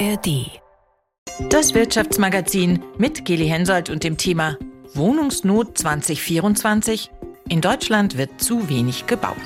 ARD. Das Wirtschaftsmagazin mit Geli Hensoldt und dem Thema Wohnungsnot 2024. In Deutschland wird zu wenig gebaut.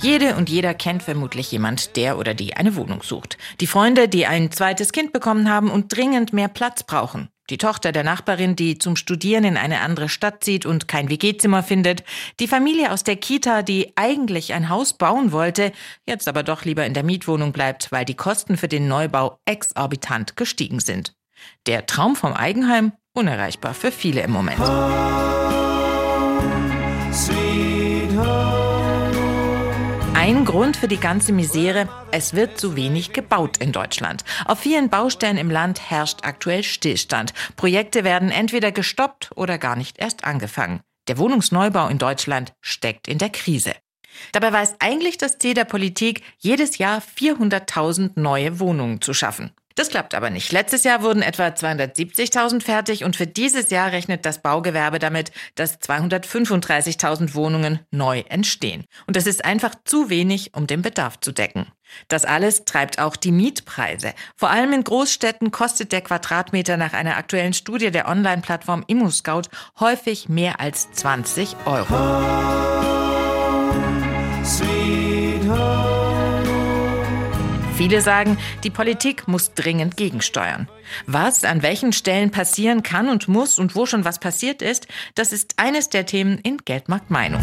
Jede und jeder kennt vermutlich jemand, der oder die eine Wohnung sucht. Die Freunde, die ein zweites Kind bekommen haben und dringend mehr Platz brauchen. Die Tochter der Nachbarin, die zum Studieren in eine andere Stadt zieht und kein WG-Zimmer findet. Die Familie aus der Kita, die eigentlich ein Haus bauen wollte, jetzt aber doch lieber in der Mietwohnung bleibt, weil die Kosten für den Neubau exorbitant gestiegen sind. Der Traum vom Eigenheim unerreichbar für viele im Moment. Ein Grund für die ganze Misere, es wird zu wenig gebaut in Deutschland. Auf vielen Baustellen im Land herrscht aktuell Stillstand. Projekte werden entweder gestoppt oder gar nicht erst angefangen. Der Wohnungsneubau in Deutschland steckt in der Krise. Dabei war es eigentlich das Ziel der Politik, jedes Jahr 400.000 neue Wohnungen zu schaffen. Das klappt aber nicht. Letztes Jahr wurden etwa 270.000 fertig und für dieses Jahr rechnet das Baugewerbe damit, dass 235.000 Wohnungen neu entstehen. Und das ist einfach zu wenig, um den Bedarf zu decken. Das alles treibt auch die Mietpreise. Vor allem in Großstädten kostet der Quadratmeter nach einer aktuellen Studie der Online-Plattform ImmoScout häufig mehr als 20 Euro. Viele sagen, die Politik muss dringend gegensteuern. Was an welchen Stellen passieren kann und muss und wo schon was passiert ist, das ist eines der Themen in Geldmarkt Meinung.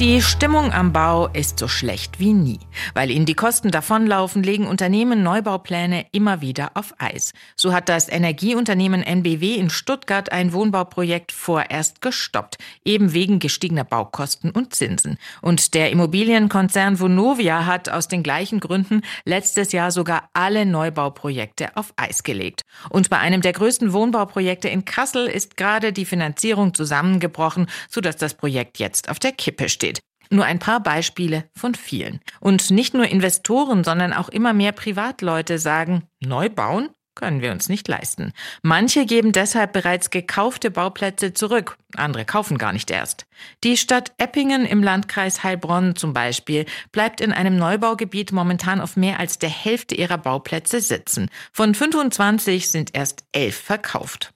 Die Stimmung am Bau ist so schlecht wie nie. Weil ihnen die Kosten davonlaufen, legen Unternehmen Neubaupläne immer wieder auf Eis. So hat das Energieunternehmen NBW in Stuttgart ein Wohnbauprojekt vorerst gestoppt, eben wegen gestiegener Baukosten und Zinsen. Und der Immobilienkonzern Vonovia hat aus den gleichen Gründen letztes Jahr sogar alle Neubauprojekte auf Eis gelegt. Und bei einem der größten Wohnbauprojekte in Kassel ist gerade die Finanzierung zusammengebrochen, sodass das Projekt jetzt auf der Kippe steht. Nur ein paar Beispiele von vielen. Und nicht nur Investoren, sondern auch immer mehr Privatleute sagen, neu bauen können wir uns nicht leisten. Manche geben deshalb bereits gekaufte Bauplätze zurück, andere kaufen gar nicht erst. Die Stadt Eppingen im Landkreis Heilbronn zum Beispiel bleibt in einem Neubaugebiet momentan auf mehr als der Hälfte ihrer Bauplätze sitzen. Von 25 sind erst elf verkauft.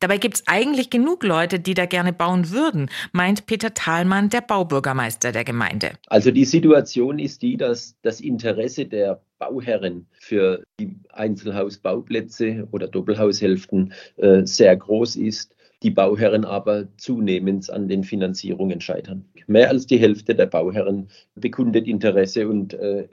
Dabei gibt es eigentlich genug Leute, die da gerne bauen würden, meint Peter Thalmann, der Baubürgermeister der Gemeinde. Also die Situation ist die, dass das Interesse der Bauherren für die Einzelhausbauplätze oder Doppelhaushälften äh, sehr groß ist die Bauherren aber zunehmend an den Finanzierungen scheitern. Mehr als die Hälfte der Bauherren bekundet Interesse und äh,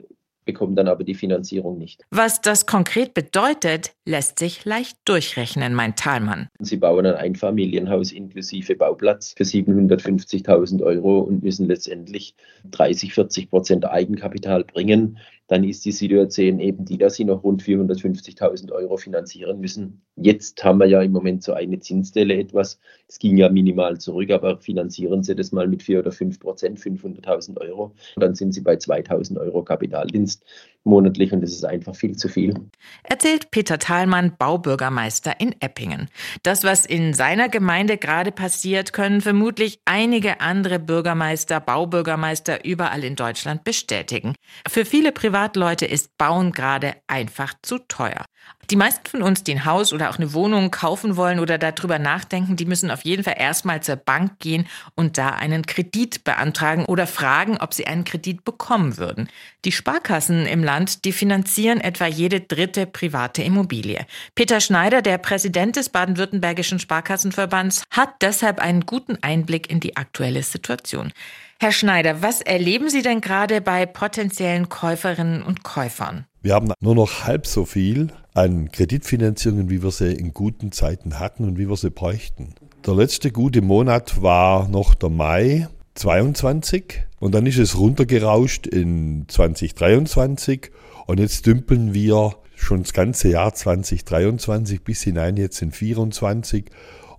bekommen dann aber die Finanzierung nicht. Was das konkret bedeutet, lässt sich leicht durchrechnen, meint Thalmann. Sie bauen ein Einfamilienhaus inklusive Bauplatz für 750.000 Euro und müssen letztendlich 30, 40 Prozent Eigenkapital bringen dann ist die Situation eben die, dass sie noch rund 450.000 Euro finanzieren müssen. Jetzt haben wir ja im Moment so eine Zinsstelle etwas. Es ging ja minimal zurück, aber finanzieren Sie das mal mit 4 oder 5 Prozent, 500.000 Euro. dann sind Sie bei 2.000 Euro Kapitaldienst monatlich und das ist einfach viel zu viel. Erzählt Peter Thalmann, Baubürgermeister in Eppingen. Das, was in seiner Gemeinde gerade passiert, können vermutlich einige andere Bürgermeister, Baubürgermeister überall in Deutschland bestätigen. Für viele Privat Privatleute ist Bauen gerade einfach zu teuer. Die meisten von uns, die ein Haus oder auch eine Wohnung kaufen wollen oder darüber nachdenken, die müssen auf jeden Fall erstmal zur Bank gehen und da einen Kredit beantragen oder fragen, ob sie einen Kredit bekommen würden. Die Sparkassen im Land, die finanzieren etwa jede dritte private Immobilie. Peter Schneider, der Präsident des baden-württembergischen Sparkassenverbands, hat deshalb einen guten Einblick in die aktuelle Situation. Herr Schneider, was erleben Sie denn gerade bei potenziellen Käuferinnen und Käufern? Wir haben nur noch halb so viel an Kreditfinanzierungen, wie wir sie in guten Zeiten hatten und wie wir sie bräuchten. Der letzte gute Monat war noch der Mai 22 und dann ist es runtergerauscht in 2023 und jetzt dümpeln wir schon das ganze Jahr 2023 bis hinein jetzt in 24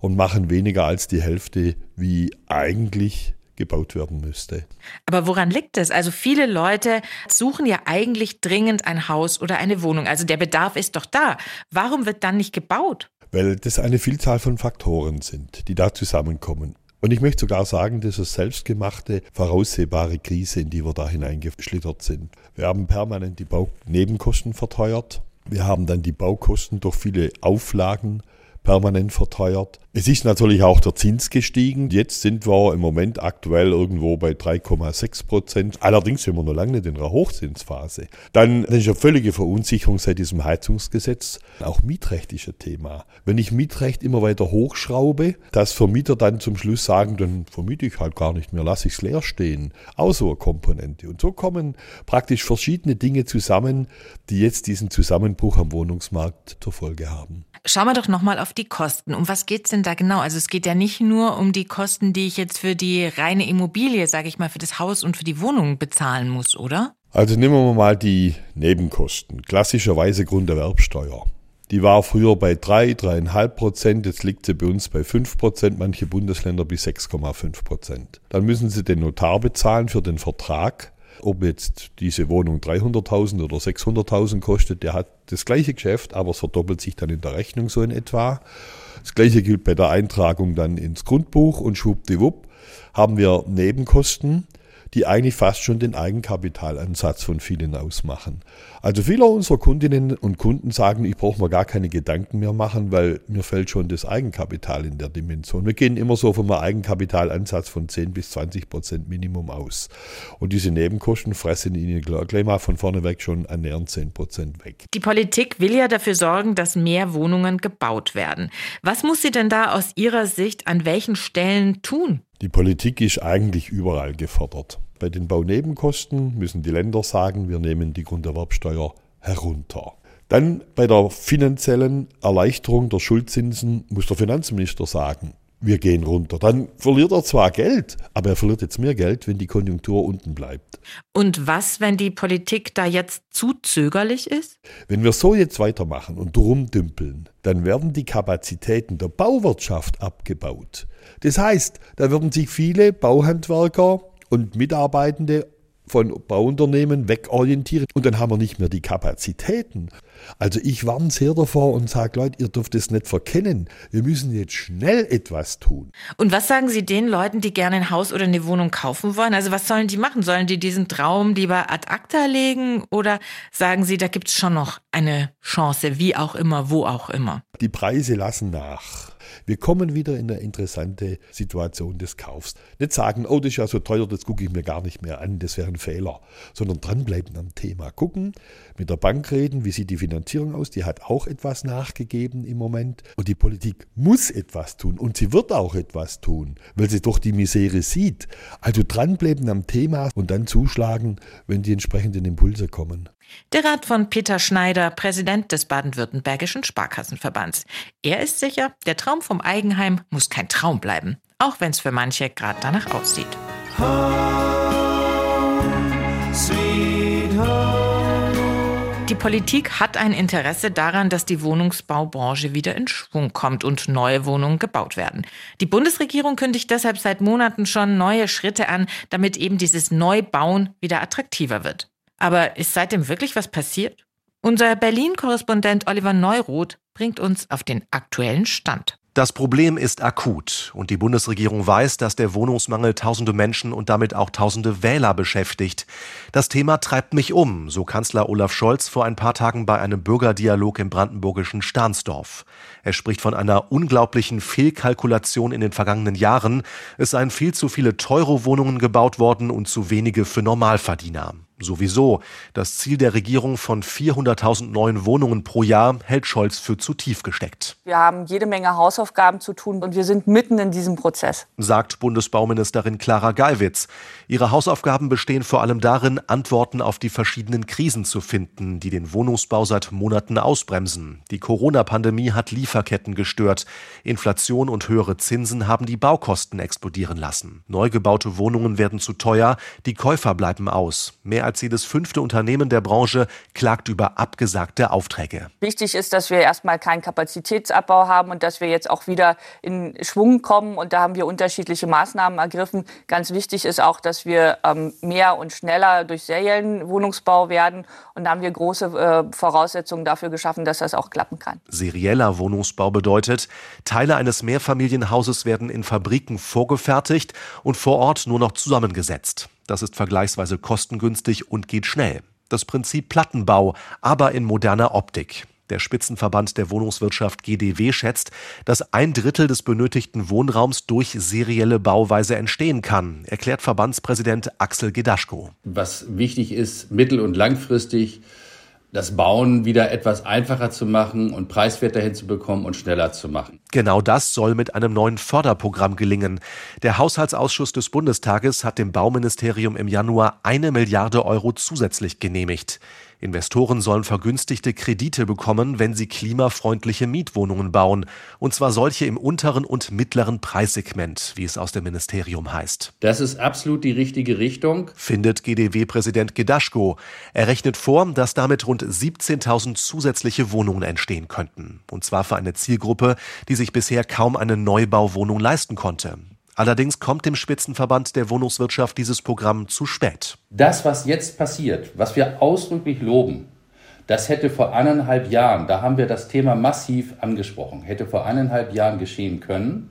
und machen weniger als die Hälfte wie eigentlich gebaut werden müsste. Aber woran liegt es? Also viele Leute suchen ja eigentlich dringend ein Haus oder eine Wohnung. Also der Bedarf ist doch da. Warum wird dann nicht gebaut? Weil das eine Vielzahl von Faktoren sind, die da zusammenkommen. Und ich möchte sogar sagen, das ist selbstgemachte, voraussehbare Krise, in die wir da hineingeschlittert sind. Wir haben permanent die Baunebenkosten verteuert. Wir haben dann die Baukosten durch viele Auflagen permanent verteuert. Es ist natürlich auch der Zins gestiegen. Jetzt sind wir im Moment aktuell irgendwo bei 3,6 Prozent. Allerdings sind wir noch lange nicht in einer Hochzinsphase. Dann ist eine völlige Verunsicherung seit diesem Heizungsgesetz. Auch Mietrecht ist ein Thema. Wenn ich Mietrecht immer weiter hochschraube, dass Vermieter dann zum Schluss sagen, dann vermiete ich halt gar nicht mehr, lasse ich es leer stehen. Auch so eine Komponente. Und so kommen praktisch verschiedene Dinge zusammen, die jetzt diesen Zusammenbruch am Wohnungsmarkt zur Folge haben. Schauen wir doch nochmal auf die Kosten. Um was geht's denn da genau? Also es geht ja nicht nur um die Kosten, die ich jetzt für die reine Immobilie, sage ich mal, für das Haus und für die Wohnung bezahlen muss, oder? Also nehmen wir mal die Nebenkosten. Klassischerweise Grunderwerbsteuer. Die war früher bei 3, 3,5 Prozent, jetzt liegt sie bei uns bei 5 Prozent, manche Bundesländer bis 6,5 Prozent. Dann müssen Sie den Notar bezahlen für den Vertrag ob jetzt diese Wohnung 300.000 oder 600.000 kostet, der hat das gleiche Geschäft, aber es verdoppelt sich dann in der Rechnung so in etwa. Das gleiche gilt bei der Eintragung dann ins Grundbuch und schwuppdiwupp haben wir Nebenkosten die eigentlich fast schon den Eigenkapitalansatz von vielen ausmachen. Also viele unserer Kundinnen und Kunden sagen, ich brauche mir gar keine Gedanken mehr machen, weil mir fällt schon das Eigenkapital in der Dimension. Wir gehen immer so vom Eigenkapitalansatz von 10 bis 20 Prozent Minimum aus. Und diese Nebenkosten fressen Ihnen gleich mal von vorne weg schon annähernd 10 Prozent weg. Die Politik will ja dafür sorgen, dass mehr Wohnungen gebaut werden. Was muss sie denn da aus Ihrer Sicht an welchen Stellen tun? Die Politik ist eigentlich überall gefordert. Bei den Baunebenkosten müssen die Länder sagen, wir nehmen die Grunderwerbsteuer herunter. Dann bei der finanziellen Erleichterung der Schuldzinsen muss der Finanzminister sagen, wir gehen runter. Dann verliert er zwar Geld, aber er verliert jetzt mehr Geld, wenn die Konjunktur unten bleibt. Und was, wenn die Politik da jetzt zu zögerlich ist? Wenn wir so jetzt weitermachen und rumdümpeln, dann werden die Kapazitäten der Bauwirtschaft abgebaut. Das heißt, da würden sich viele Bauhandwerker und Mitarbeitende von Bauunternehmen wegorientieren und dann haben wir nicht mehr die Kapazitäten. Also ich warne sehr davor und sage, Leute, ihr dürft es nicht verkennen. Wir müssen jetzt schnell etwas tun. Und was sagen Sie den Leuten, die gerne ein Haus oder eine Wohnung kaufen wollen? Also was sollen die machen? Sollen die diesen Traum lieber ad acta legen oder sagen Sie, da gibt es schon noch eine Chance, wie auch immer, wo auch immer? Die Preise lassen nach. Wir kommen wieder in eine interessante Situation des Kaufs. Nicht sagen, oh, das ist ja so teuer, das gucke ich mir gar nicht mehr an, das wäre ein Fehler, sondern dranbleiben am Thema. Gucken, mit der Bank reden, wie sieht die Finanzierung aus, die hat auch etwas nachgegeben im Moment. Und die Politik muss etwas tun und sie wird auch etwas tun, weil sie doch die Misere sieht. Also dranbleiben am Thema und dann zuschlagen, wenn die entsprechenden Impulse kommen. Der Rat von Peter Schneider, Präsident des Baden-Württembergischen Sparkassenverbands. Er ist sicher, der Traum vom Eigenheim muss kein Traum bleiben, auch wenn es für manche gerade danach aussieht. Die Politik hat ein Interesse daran, dass die Wohnungsbaubranche wieder in Schwung kommt und neue Wohnungen gebaut werden. Die Bundesregierung kündigt deshalb seit Monaten schon neue Schritte an, damit eben dieses Neubauen wieder attraktiver wird. Aber ist seitdem wirklich was passiert? Unser Berlin-Korrespondent Oliver Neuroth bringt uns auf den aktuellen Stand. Das Problem ist akut und die Bundesregierung weiß, dass der Wohnungsmangel tausende Menschen und damit auch tausende Wähler beschäftigt. Das Thema treibt mich um, so Kanzler Olaf Scholz vor ein paar Tagen bei einem Bürgerdialog im brandenburgischen Stahnsdorf. Er spricht von einer unglaublichen Fehlkalkulation in den vergangenen Jahren. Es seien viel zu viele teure Wohnungen gebaut worden und zu wenige für Normalverdiener. Sowieso. Das Ziel der Regierung von 400.000 neuen Wohnungen pro Jahr hält Scholz für zu tief gesteckt. Wir haben jede Menge Hausaufgaben zu tun und wir sind mitten in diesem Prozess. Sagt Bundesbauministerin Clara Geiwitz. Ihre Hausaufgaben bestehen vor allem darin, Antworten auf die verschiedenen Krisen zu finden, die den Wohnungsbau seit Monaten ausbremsen. Die Corona-Pandemie hat Lieferketten gestört. Inflation und höhere Zinsen haben die Baukosten explodieren lassen. Neu gebaute Wohnungen werden zu teuer, die Käufer bleiben aus. Mehr als bereits jedes fünfte Unternehmen der Branche klagt über abgesagte Aufträge. Wichtig ist, dass wir erstmal keinen Kapazitätsabbau haben und dass wir jetzt auch wieder in Schwung kommen. Und da haben wir unterschiedliche Maßnahmen ergriffen. Ganz wichtig ist auch, dass wir ähm, mehr und schneller durch Serienwohnungsbau werden. Und da haben wir große äh, Voraussetzungen dafür geschaffen, dass das auch klappen kann. Serieller Wohnungsbau bedeutet, Teile eines Mehrfamilienhauses werden in Fabriken vorgefertigt und vor Ort nur noch zusammengesetzt. Das ist vergleichsweise kostengünstig und geht schnell. Das Prinzip Plattenbau, aber in moderner Optik. Der Spitzenverband der Wohnungswirtschaft GDW schätzt, dass ein Drittel des benötigten Wohnraums durch serielle Bauweise entstehen kann, erklärt Verbandspräsident Axel Gedaschko. Was wichtig ist, mittel- und langfristig das Bauen wieder etwas einfacher zu machen und preiswerter hinzubekommen und schneller zu machen. Genau das soll mit einem neuen Förderprogramm gelingen. Der Haushaltsausschuss des Bundestages hat dem Bauministerium im Januar eine Milliarde Euro zusätzlich genehmigt. Investoren sollen vergünstigte Kredite bekommen, wenn sie klimafreundliche Mietwohnungen bauen, und zwar solche im unteren und mittleren Preissegment, wie es aus dem Ministerium heißt. Das ist absolut die richtige Richtung, findet GDW-Präsident Gedaschko. Er rechnet vor, dass damit rund 17.000 zusätzliche Wohnungen entstehen könnten, und zwar für eine Zielgruppe, die sich bisher kaum eine Neubauwohnung leisten konnte. Allerdings kommt dem Spitzenverband der Wohnungswirtschaft dieses Programm zu spät. Das, was jetzt passiert, was wir ausdrücklich loben, das hätte vor eineinhalb Jahren, da haben wir das Thema massiv angesprochen, hätte vor eineinhalb Jahren geschehen können.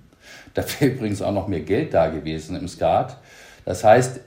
Da wäre übrigens auch noch mehr Geld da gewesen im Skat. Das heißt,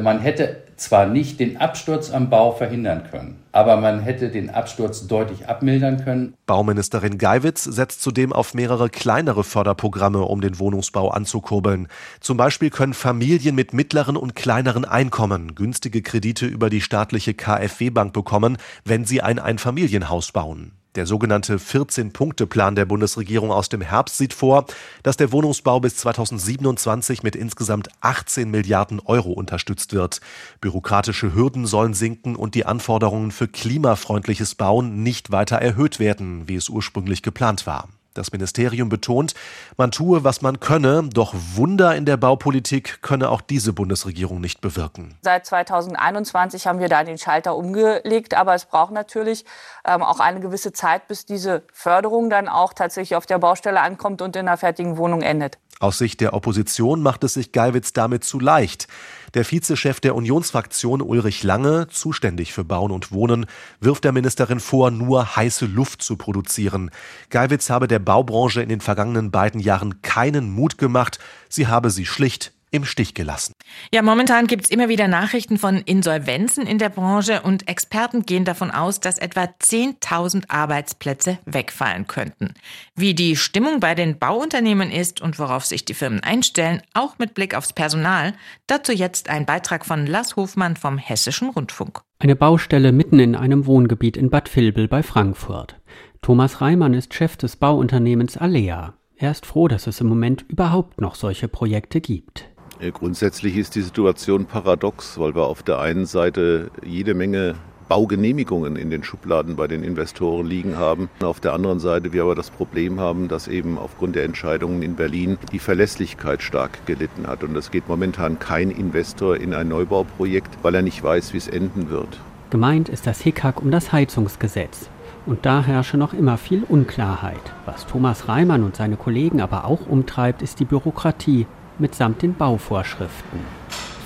man hätte zwar nicht den Absturz am Bau verhindern können, aber man hätte den Absturz deutlich abmildern können. Bauministerin Geiwitz setzt zudem auf mehrere kleinere Förderprogramme, um den Wohnungsbau anzukurbeln. Zum Beispiel können Familien mit mittleren und kleineren Einkommen günstige Kredite über die staatliche KfW-Bank bekommen, wenn sie ein Einfamilienhaus bauen. Der sogenannte 14-Punkte-Plan der Bundesregierung aus dem Herbst sieht vor, dass der Wohnungsbau bis 2027 mit insgesamt 18 Milliarden Euro unterstützt wird. Bürokratische Hürden sollen sinken und die Anforderungen für klimafreundliches Bauen nicht weiter erhöht werden, wie es ursprünglich geplant war. Das Ministerium betont, man tue, was man könne, doch Wunder in der Baupolitik könne auch diese Bundesregierung nicht bewirken. Seit 2021 haben wir da den Schalter umgelegt, aber es braucht natürlich ähm, auch eine gewisse Zeit, bis diese Förderung dann auch tatsächlich auf der Baustelle ankommt und in einer fertigen Wohnung endet. Aus Sicht der Opposition macht es sich Geiwitz damit zu leicht. Der Vizechef der Unionsfraktion Ulrich Lange, zuständig für Bauen und Wohnen, wirft der Ministerin vor, nur heiße Luft zu produzieren. Geiwitz habe der Baubranche in den vergangenen beiden Jahren keinen Mut gemacht, sie habe sie schlicht im Stich gelassen. Ja, momentan gibt es immer wieder Nachrichten von Insolvenzen in der Branche und Experten gehen davon aus, dass etwa 10.000 Arbeitsplätze wegfallen könnten. Wie die Stimmung bei den Bauunternehmen ist und worauf sich die Firmen einstellen, auch mit Blick aufs Personal, dazu jetzt ein Beitrag von Lars Hofmann vom Hessischen Rundfunk. Eine Baustelle mitten in einem Wohngebiet in Bad Vilbel bei Frankfurt. Thomas Reimann ist Chef des Bauunternehmens Alea. Er ist froh, dass es im Moment überhaupt noch solche Projekte gibt. Grundsätzlich ist die Situation paradox, weil wir auf der einen Seite jede Menge Baugenehmigungen in den Schubladen bei den Investoren liegen haben. Auf der anderen Seite wir aber das Problem haben, dass eben aufgrund der Entscheidungen in Berlin die Verlässlichkeit stark gelitten hat. Und es geht momentan kein Investor in ein Neubauprojekt, weil er nicht weiß, wie es enden wird. Gemeint ist das Hickhack um das Heizungsgesetz. Und da herrsche noch immer viel Unklarheit. Was Thomas Reimann und seine Kollegen aber auch umtreibt, ist die Bürokratie mitsamt den Bauvorschriften.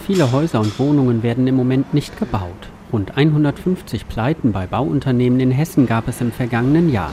Viele Häuser und Wohnungen werden im Moment nicht gebaut. Rund 150 Pleiten bei Bauunternehmen in Hessen gab es im vergangenen Jahr.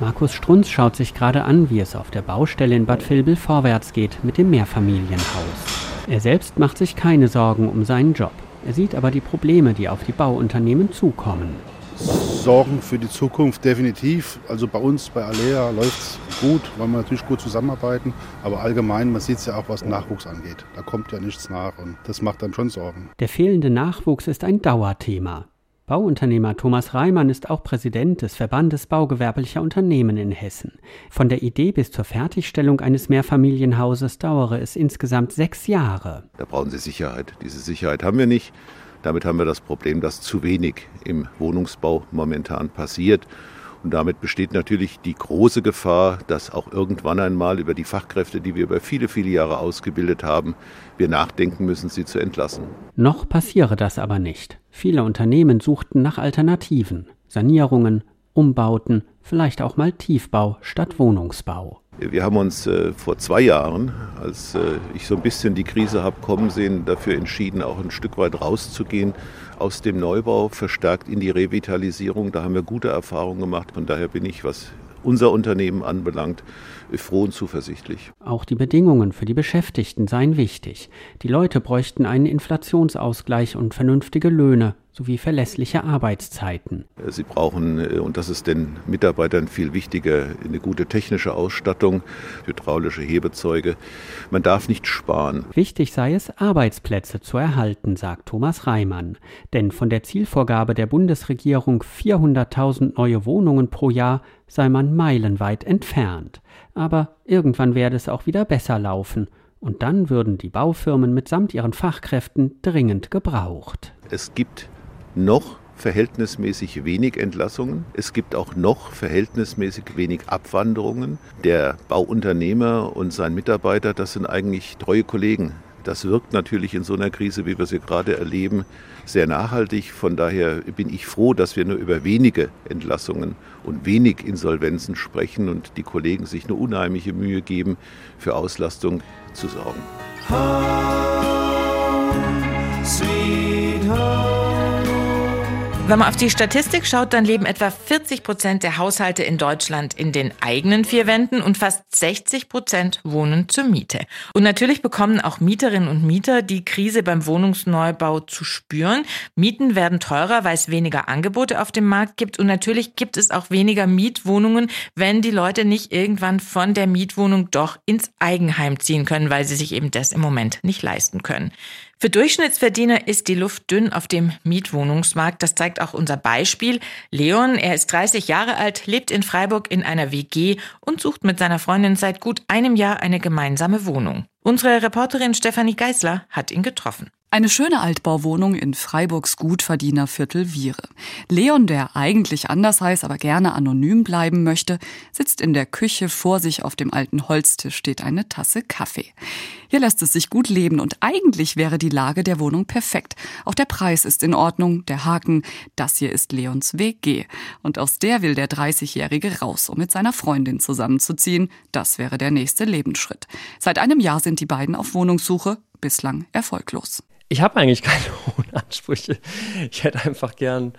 Markus Strunz schaut sich gerade an, wie es auf der Baustelle in Bad Vilbel vorwärts geht mit dem Mehrfamilienhaus. Er selbst macht sich keine Sorgen um seinen Job. Er sieht aber die Probleme, die auf die Bauunternehmen zukommen. Sorgen für die Zukunft definitiv. Also bei uns, bei Alea läuft es gut, weil wir natürlich gut zusammenarbeiten. Aber allgemein, man sieht es ja auch, was Nachwuchs angeht. Da kommt ja nichts nach und das macht dann schon Sorgen. Der fehlende Nachwuchs ist ein Dauerthema. Bauunternehmer Thomas Reimann ist auch Präsident des Verbandes baugewerblicher Unternehmen in Hessen. Von der Idee bis zur Fertigstellung eines Mehrfamilienhauses dauere es insgesamt sechs Jahre. Da brauchen Sie Sicherheit. Diese Sicherheit haben wir nicht. Damit haben wir das Problem, dass zu wenig im Wohnungsbau momentan passiert. Und damit besteht natürlich die große Gefahr, dass auch irgendwann einmal über die Fachkräfte, die wir über viele, viele Jahre ausgebildet haben, wir nachdenken müssen, sie zu entlassen. Noch passiere das aber nicht. Viele Unternehmen suchten nach Alternativen, Sanierungen, Umbauten, vielleicht auch mal Tiefbau statt Wohnungsbau. Wir haben uns äh, vor zwei Jahren, als äh, ich so ein bisschen die Krise habe kommen sehen, dafür entschieden, auch ein Stück weit rauszugehen aus dem Neubau, verstärkt in die Revitalisierung. Da haben wir gute Erfahrungen gemacht. Von daher bin ich, was unser Unternehmen anbelangt, froh und zuversichtlich. Auch die Bedingungen für die Beschäftigten seien wichtig. Die Leute bräuchten einen Inflationsausgleich und vernünftige Löhne sowie verlässliche Arbeitszeiten. Sie brauchen, äh, und das ist den Mitarbeitern viel wichtiger, eine gute technische Ausstattung, hydraulische Hebezeuge. Man darf nicht sparen. Wichtig sei es, Arbeitsplätze zu erhalten, sagt Thomas Reimann. Denn von der Zielvorgabe der Bundesregierung 400.000 neue Wohnungen pro Jahr sei man meilenweit entfernt. Aber irgendwann werde es auch wieder besser laufen. Und dann würden die Baufirmen mitsamt ihren Fachkräften dringend gebraucht. Es gibt noch verhältnismäßig wenig Entlassungen. Es gibt auch noch verhältnismäßig wenig Abwanderungen. Der Bauunternehmer und sein Mitarbeiter, das sind eigentlich treue Kollegen. Das wirkt natürlich in so einer Krise, wie wir sie gerade erleben, sehr nachhaltig. Von daher bin ich froh, dass wir nur über wenige Entlassungen und wenig Insolvenzen sprechen und die Kollegen sich eine unheimliche Mühe geben, für Auslastung zu sorgen. Wenn man auf die Statistik schaut, dann leben etwa 40 Prozent der Haushalte in Deutschland in den eigenen vier Wänden und fast 60 Prozent wohnen zur Miete. Und natürlich bekommen auch Mieterinnen und Mieter die Krise beim Wohnungsneubau zu spüren. Mieten werden teurer, weil es weniger Angebote auf dem Markt gibt. Und natürlich gibt es auch weniger Mietwohnungen, wenn die Leute nicht irgendwann von der Mietwohnung doch ins Eigenheim ziehen können, weil sie sich eben das im Moment nicht leisten können. Für Durchschnittsverdiener ist die Luft dünn auf dem Mietwohnungsmarkt. Das zeigt auch unser Beispiel. Leon, er ist 30 Jahre alt, lebt in Freiburg in einer WG und sucht mit seiner Freundin seit gut einem Jahr eine gemeinsame Wohnung. Unsere Reporterin Stefanie Geisler hat ihn getroffen. Eine schöne Altbauwohnung in Freiburgs Gutverdienerviertel Viere. Leon, der eigentlich anders heißt, aber gerne anonym bleiben möchte, sitzt in der Küche. Vor sich auf dem alten Holztisch steht eine Tasse Kaffee. Hier lässt es sich gut leben und eigentlich wäre die Lage der Wohnung perfekt. Auch der Preis ist in Ordnung. Der Haken, das hier ist Leons WG. Und aus der will der 30-Jährige raus, um mit seiner Freundin zusammenzuziehen. Das wäre der nächste Lebensschritt. Seit einem Jahr sind die beiden auf Wohnungssuche, bislang erfolglos. Ich habe eigentlich keine hohen Ansprüche. Ich hätte einfach gern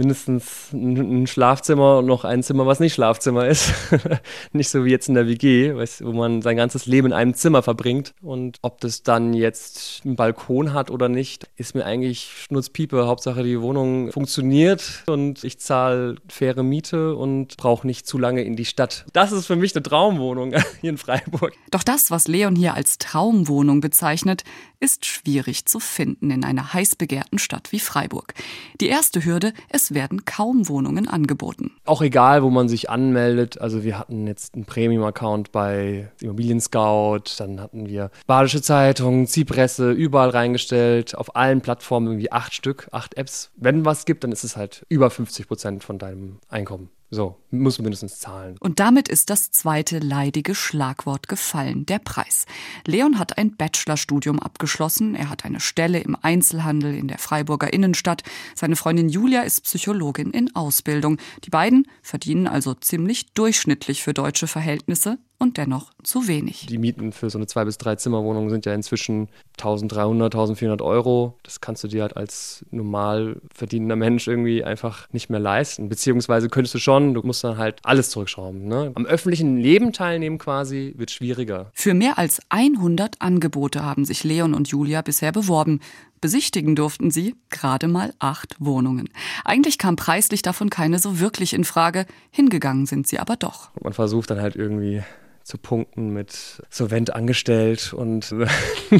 mindestens ein Schlafzimmer und noch ein Zimmer, was nicht Schlafzimmer ist. nicht so wie jetzt in der WG, wo man sein ganzes Leben in einem Zimmer verbringt. Und ob das dann jetzt einen Balkon hat oder nicht, ist mir eigentlich Schnutzpiepe. Hauptsache die Wohnung funktioniert und ich zahle faire Miete und brauche nicht zu lange in die Stadt. Das ist für mich eine Traumwohnung hier in Freiburg. Doch das, was Leon hier als Traumwohnung bezeichnet, ist schwierig zu finden in einer heiß begehrten Stadt wie Freiburg. Die erste Hürde, es werden kaum Wohnungen angeboten. Auch egal, wo man sich anmeldet. Also wir hatten jetzt einen Premium-Account bei Immobilien Scout, dann hatten wir Badische Zeitung, Ziehpresse, überall reingestellt, auf allen Plattformen irgendwie acht Stück, acht Apps. Wenn was gibt, dann ist es halt über 50 Prozent von deinem Einkommen. So, muss mindestens zahlen. Und damit ist das zweite leidige Schlagwort gefallen, der Preis. Leon hat ein Bachelorstudium abgeschlossen. Er hat eine Stelle im Einzelhandel in der Freiburger Innenstadt. Seine Freundin Julia ist Psychologin in Ausbildung. Die beiden verdienen also ziemlich durchschnittlich für deutsche Verhältnisse und dennoch zu wenig. Die Mieten für so eine zwei bis drei Zimmerwohnung sind ja inzwischen 1300, 1400 Euro. Das kannst du dir halt als normal verdienender Mensch irgendwie einfach nicht mehr leisten. Beziehungsweise könntest du schon, du musst dann halt alles zurückschrauben. Ne? Am öffentlichen Leben teilnehmen quasi wird schwieriger. Für mehr als 100 Angebote haben sich Leon und Julia bisher beworben. Besichtigen durften sie gerade mal acht Wohnungen. Eigentlich kam preislich davon keine so wirklich in Frage. Hingegangen sind sie aber doch. Man versucht dann halt irgendwie zu punkten mit Solvent angestellt und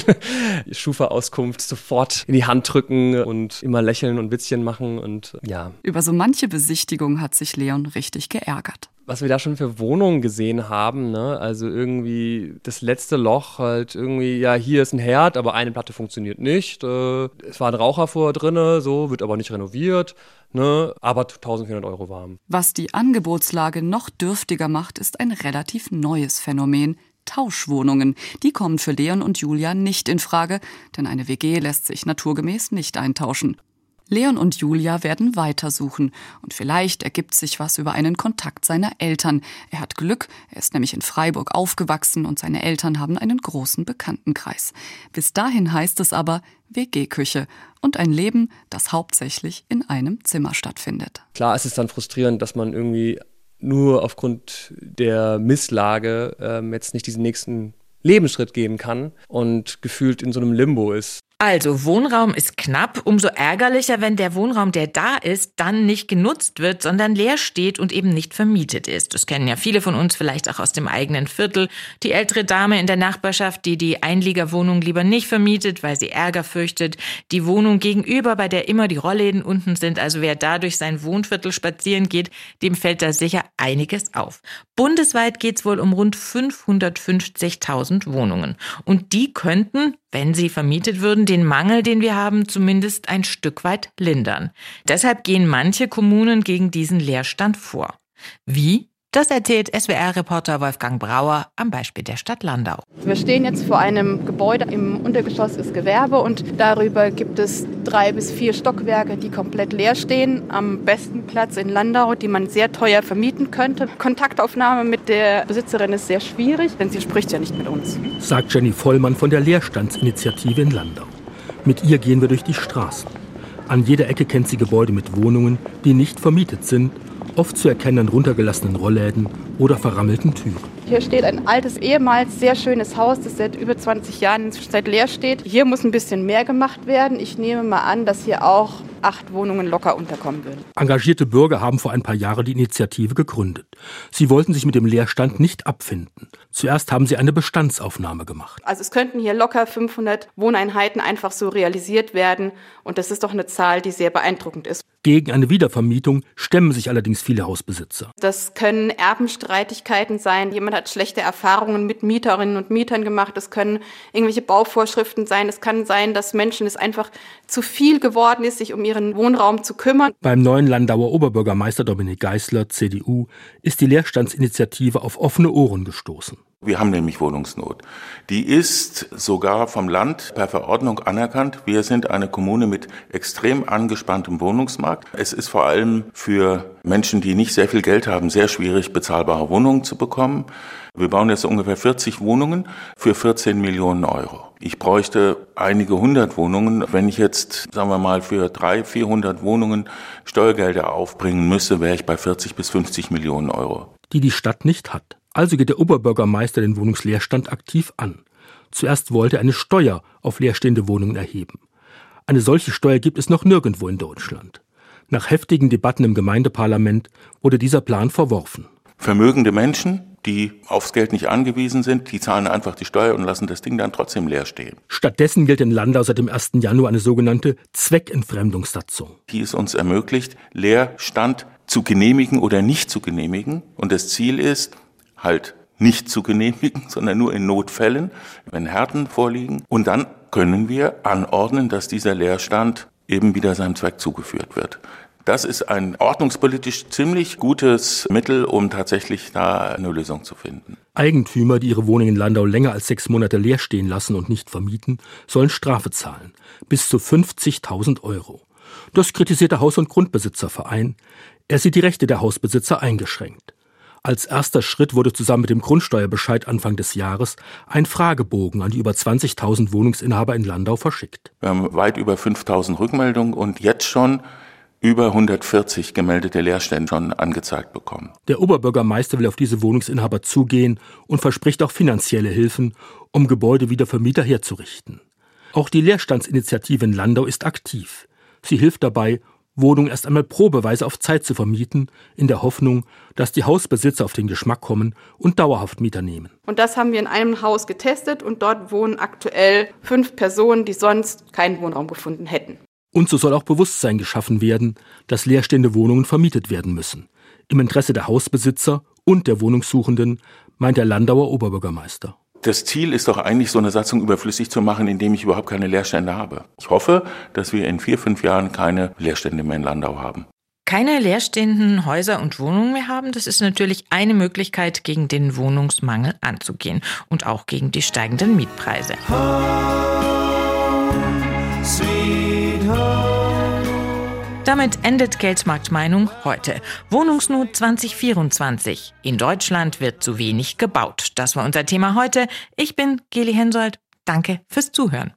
Schufa-Auskunft sofort in die Hand drücken und immer lächeln und Witzchen machen und ja. Über so manche Besichtigung hat sich Leon richtig geärgert. Was wir da schon für Wohnungen gesehen haben, ne? Also irgendwie das letzte Loch halt irgendwie, ja, hier ist ein Herd, aber eine Platte funktioniert nicht. Äh, es war ein Raucher vor drinne, so, wird aber nicht renoviert, ne? Aber 1400 Euro warm. Was die Angebotslage noch dürftiger macht, ist ein relativ neues Phänomen. Tauschwohnungen. Die kommen für Leon und Julia nicht in Frage, denn eine WG lässt sich naturgemäß nicht eintauschen. Leon und Julia werden weitersuchen und vielleicht ergibt sich was über einen Kontakt seiner Eltern. Er hat Glück, er ist nämlich in Freiburg aufgewachsen und seine Eltern haben einen großen Bekanntenkreis. Bis dahin heißt es aber WG-Küche und ein Leben, das hauptsächlich in einem Zimmer stattfindet. Klar ist es dann frustrierend, dass man irgendwie nur aufgrund der Misslage ähm, jetzt nicht diesen nächsten Lebensschritt gehen kann und gefühlt in so einem Limbo ist. Also Wohnraum ist knapp, umso ärgerlicher, wenn der Wohnraum, der da ist, dann nicht genutzt wird, sondern leer steht und eben nicht vermietet ist. Das kennen ja viele von uns vielleicht auch aus dem eigenen Viertel. Die ältere Dame in der Nachbarschaft, die die Einliegerwohnung lieber nicht vermietet, weil sie Ärger fürchtet. Die Wohnung gegenüber, bei der immer die Rollläden unten sind. Also wer da durch sein Wohnviertel spazieren geht, dem fällt da sicher einiges auf. Bundesweit geht es wohl um rund 550.000 Wohnungen. Und die könnten, wenn sie vermietet würden, den Mangel, den wir haben, zumindest ein Stück weit lindern. Deshalb gehen manche Kommunen gegen diesen Leerstand vor. Wie? Das erzählt SWR-Reporter Wolfgang Brauer am Beispiel der Stadt Landau. Wir stehen jetzt vor einem Gebäude. Im Untergeschoss ist Gewerbe und darüber gibt es drei bis vier Stockwerke, die komplett leer stehen. Am besten Platz in Landau, die man sehr teuer vermieten könnte. Kontaktaufnahme mit der Besitzerin ist sehr schwierig, denn sie spricht ja nicht mit uns. Sagt Jenny Vollmann von der Leerstandsinitiative in Landau. Mit ihr gehen wir durch die Straßen. An jeder Ecke kennt sie Gebäude mit Wohnungen, die nicht vermietet sind oft zu erkennen runtergelassenen Rollläden oder verrammelten Türen. Hier steht ein altes, ehemals sehr schönes Haus, das seit über 20 Jahren seit leer steht. Hier muss ein bisschen mehr gemacht werden. Ich nehme mal an, dass hier auch acht Wohnungen locker unterkommen würden. Engagierte Bürger haben vor ein paar Jahren die Initiative gegründet. Sie wollten sich mit dem Leerstand nicht abfinden. Zuerst haben sie eine Bestandsaufnahme gemacht. Also es könnten hier locker 500 Wohneinheiten einfach so realisiert werden. Und das ist doch eine Zahl, die sehr beeindruckend ist. Gegen eine Wiedervermietung stemmen sich allerdings viele Hausbesitzer. Das können Erbenstreitigkeiten sein. Jemand hat schlechte Erfahrungen mit Mieterinnen und Mietern gemacht. Es können irgendwelche Bauvorschriften sein. Es kann sein, dass Menschen es einfach zu viel geworden ist, sich um ihren Wohnraum zu kümmern. Beim neuen Landauer Oberbürgermeister Dominik Geisler, CDU, ist die Leerstandsinitiative auf offene Ohren gestoßen. Wir haben nämlich Wohnungsnot. Die ist sogar vom Land per Verordnung anerkannt. Wir sind eine Kommune mit extrem angespanntem Wohnungsmarkt. Es ist vor allem für Menschen, die nicht sehr viel Geld haben, sehr schwierig, bezahlbare Wohnungen zu bekommen. Wir bauen jetzt ungefähr 40 Wohnungen für 14 Millionen Euro. Ich bräuchte einige hundert Wohnungen. Wenn ich jetzt, sagen wir mal, für 300, 400 Wohnungen Steuergelder aufbringen müsste, wäre ich bei 40 bis 50 Millionen Euro. Die die Stadt nicht hat. Also geht der Oberbürgermeister den Wohnungsleerstand aktiv an. Zuerst wollte er eine Steuer auf leerstehende Wohnungen erheben. Eine solche Steuer gibt es noch nirgendwo in Deutschland. Nach heftigen Debatten im Gemeindeparlament wurde dieser Plan verworfen. Vermögende Menschen, die aufs Geld nicht angewiesen sind, die zahlen einfach die Steuer und lassen das Ding dann trotzdem leer stehen. Stattdessen gilt in Landau seit dem 1. Januar eine sogenannte Zweckentfremdungssatzung. Die es uns ermöglicht, Leerstand zu genehmigen oder nicht zu genehmigen. Und das Ziel ist, halt nicht zu genehmigen, sondern nur in Notfällen, wenn Härten vorliegen. Und dann können wir anordnen, dass dieser Leerstand eben wieder seinem Zweck zugeführt wird. Das ist ein ordnungspolitisch ziemlich gutes Mittel, um tatsächlich da eine Lösung zu finden. Eigentümer, die ihre Wohnung in Landau länger als sechs Monate leer stehen lassen und nicht vermieten, sollen Strafe zahlen. Bis zu 50.000 Euro. Das kritisiert der Haus- und Grundbesitzerverein. Er sieht die Rechte der Hausbesitzer eingeschränkt. Als erster Schritt wurde zusammen mit dem Grundsteuerbescheid Anfang des Jahres ein Fragebogen an die über 20.000 Wohnungsinhaber in Landau verschickt. Wir haben weit über 5.000 Rückmeldungen und jetzt schon über 140 gemeldete Leerstände schon angezeigt bekommen. Der Oberbürgermeister will auf diese Wohnungsinhaber zugehen und verspricht auch finanzielle Hilfen, um Gebäude wieder für Mieter herzurichten. Auch die Leerstandsinitiative in Landau ist aktiv. Sie hilft dabei, Wohnungen erst einmal probeweise auf Zeit zu vermieten, in der Hoffnung, dass die Hausbesitzer auf den Geschmack kommen und dauerhaft Mieter nehmen. Und das haben wir in einem Haus getestet und dort wohnen aktuell fünf Personen, die sonst keinen Wohnraum gefunden hätten. Und so soll auch Bewusstsein geschaffen werden, dass leerstehende Wohnungen vermietet werden müssen. Im Interesse der Hausbesitzer und der Wohnungssuchenden, meint der Landauer Oberbürgermeister. Das Ziel ist doch eigentlich, so eine Satzung überflüssig zu machen, indem ich überhaupt keine Leerstände habe. Ich hoffe, dass wir in vier, fünf Jahren keine Leerstände mehr in Landau haben. Keine leerstehenden Häuser und Wohnungen mehr haben, das ist natürlich eine Möglichkeit, gegen den Wohnungsmangel anzugehen und auch gegen die steigenden Mietpreise. Damit endet Geldmarktmeinung heute. Wohnungsnot 2024. In Deutschland wird zu wenig gebaut. Das war unser Thema heute. Ich bin Geli Hensoldt. Danke fürs Zuhören.